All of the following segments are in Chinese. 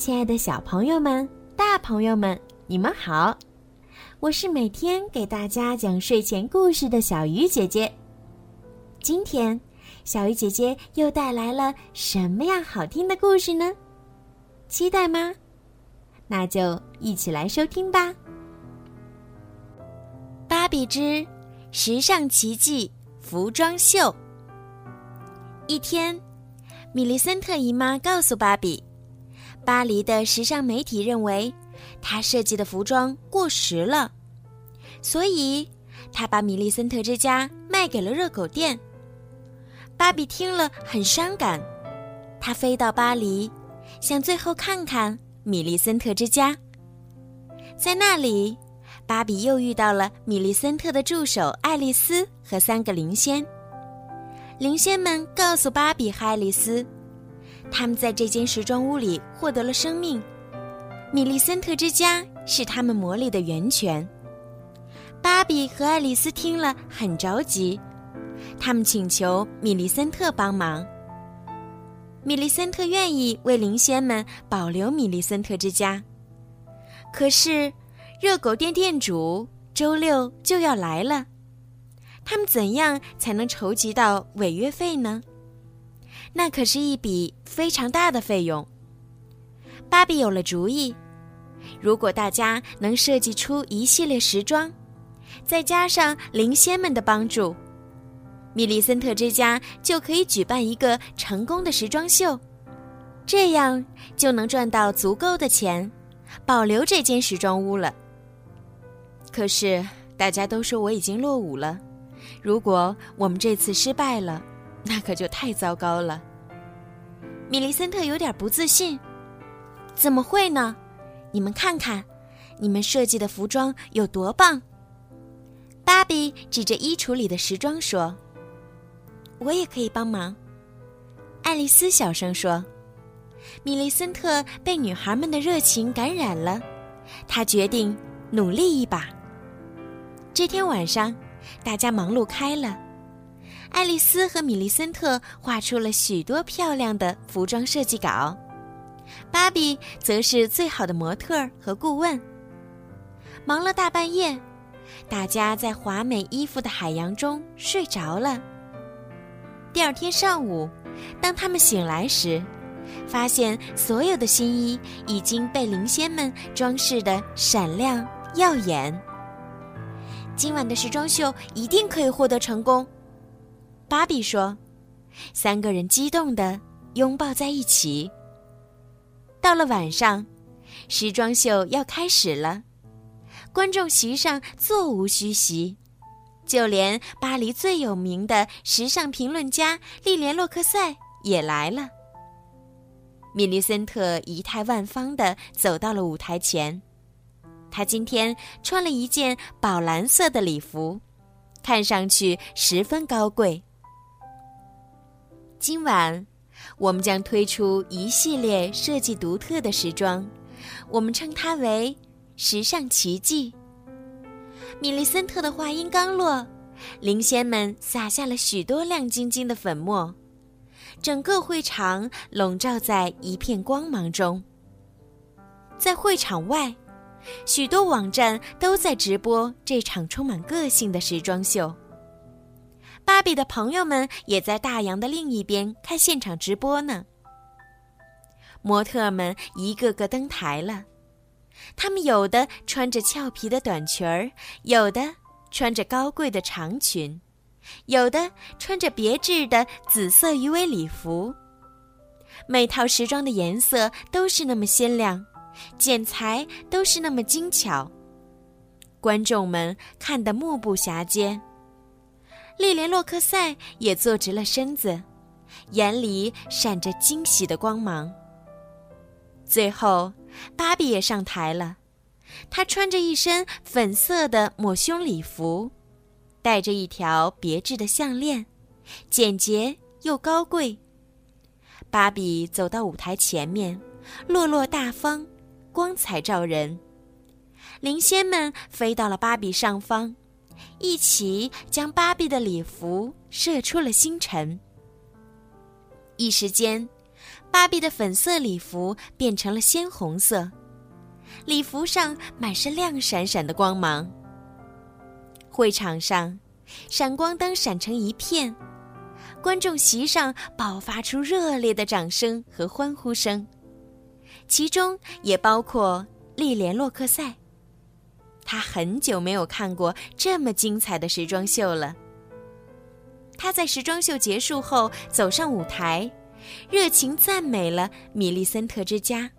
亲爱的小朋友们、大朋友们，你们好！我是每天给大家讲睡前故事的小鱼姐姐。今天，小鱼姐姐又带来了什么样好听的故事呢？期待吗？那就一起来收听吧。《芭比之时尚奇迹服装秀》。一天，米莉森特姨妈告诉芭比。巴黎的时尚媒体认为，他设计的服装过时了，所以他把米利森特之家卖给了热狗店。芭比听了很伤感，他飞到巴黎，想最后看看米利森特之家。在那里，芭比又遇到了米利森特的助手爱丽丝和三个灵仙。灵仙们告诉芭比和爱丽丝。他们在这间时装屋里获得了生命，米利森特之家是他们魔力的源泉。芭比和爱丽丝听了很着急，他们请求米利森特帮忙。米利森特愿意为灵仙们保留米利森特之家，可是热狗店店主周六就要来了，他们怎样才能筹集到违约费呢？那可是一笔非常大的费用。芭比有了主意，如果大家能设计出一系列时装，再加上灵仙们的帮助，米利森特之家就可以举办一个成功的时装秀，这样就能赚到足够的钱，保留这间时装屋了。可是大家都说我已经落伍了，如果我们这次失败了。那可就太糟糕了。米利森特有点不自信，怎么会呢？你们看看，你们设计的服装有多棒！芭比指着衣橱里的时装说：“我也可以帮忙。”爱丽丝小声说：“米利森特被女孩们的热情感染了，他决定努力一把。”这天晚上，大家忙碌开了。爱丽丝和米利森特画出了许多漂亮的服装设计稿，芭比则是最好的模特和顾问。忙了大半夜，大家在华美衣服的海洋中睡着了。第二天上午，当他们醒来时，发现所有的新衣已经被灵仙们装饰的闪亮耀眼。今晚的时装秀一定可以获得成功。芭比说：“三个人激动的拥抱在一起。”到了晚上，时装秀要开始了，观众席上座无虚席，就连巴黎最有名的时尚评论家莉莲·洛克塞也来了。米利森特仪态万方地走到了舞台前，她今天穿了一件宝蓝色的礼服，看上去十分高贵。今晚，我们将推出一系列设计独特的时装，我们称它为“时尚奇迹”。米利森特的话音刚落，灵仙们撒下了许多亮晶晶的粉末，整个会场笼罩在一片光芒中。在会场外，许多网站都在直播这场充满个性的时装秀。芭比的朋友们也在大洋的另一边看现场直播呢。模特们一个个登台了，他们有的穿着俏皮的短裙儿，有的穿着高贵的长裙，有的穿着别致的紫色鱼尾礼服。每套时装的颜色都是那么鲜亮，剪裁都是那么精巧，观众们看得目不暇接。莉莲·洛克塞也坐直了身子，眼里闪着惊喜的光芒。最后，芭比也上台了，她穿着一身粉色的抹胸礼服，戴着一条别致的项链，简洁又高贵。芭比走到舞台前面，落落大方，光彩照人。灵仙们飞到了芭比上方。一起将芭比的礼服射出了星辰。一时间，芭比的粉色礼服变成了鲜红色，礼服上满是亮闪闪的光芒。会场上，闪光灯闪成一片，观众席上爆发出热烈的掌声和欢呼声，其中也包括莉莲·洛克赛。他很久没有看过这么精彩的时装秀了。他在时装秀结束后走上舞台，热情赞美了米利森特之家，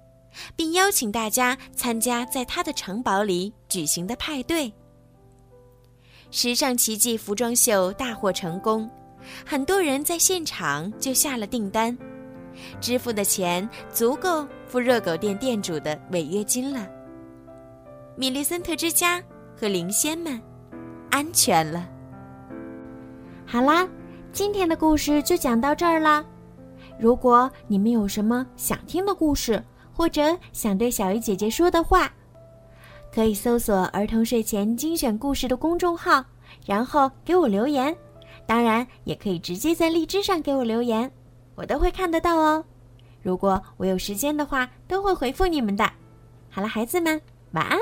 并邀请大家参加在他的城堡里举行的派对。时尚奇迹服装秀大获成功，很多人在现场就下了订单，支付的钱足够付热狗店店主的违约金了。米利森特之家和灵仙们安全了。好啦，今天的故事就讲到这儿啦。如果你们有什么想听的故事，或者想对小鱼姐姐说的话，可以搜索“儿童睡前精选故事”的公众号，然后给我留言。当然，也可以直接在荔枝上给我留言，我都会看得到哦。如果我有时间的话，都会回复你们的。好了，孩子们，晚安。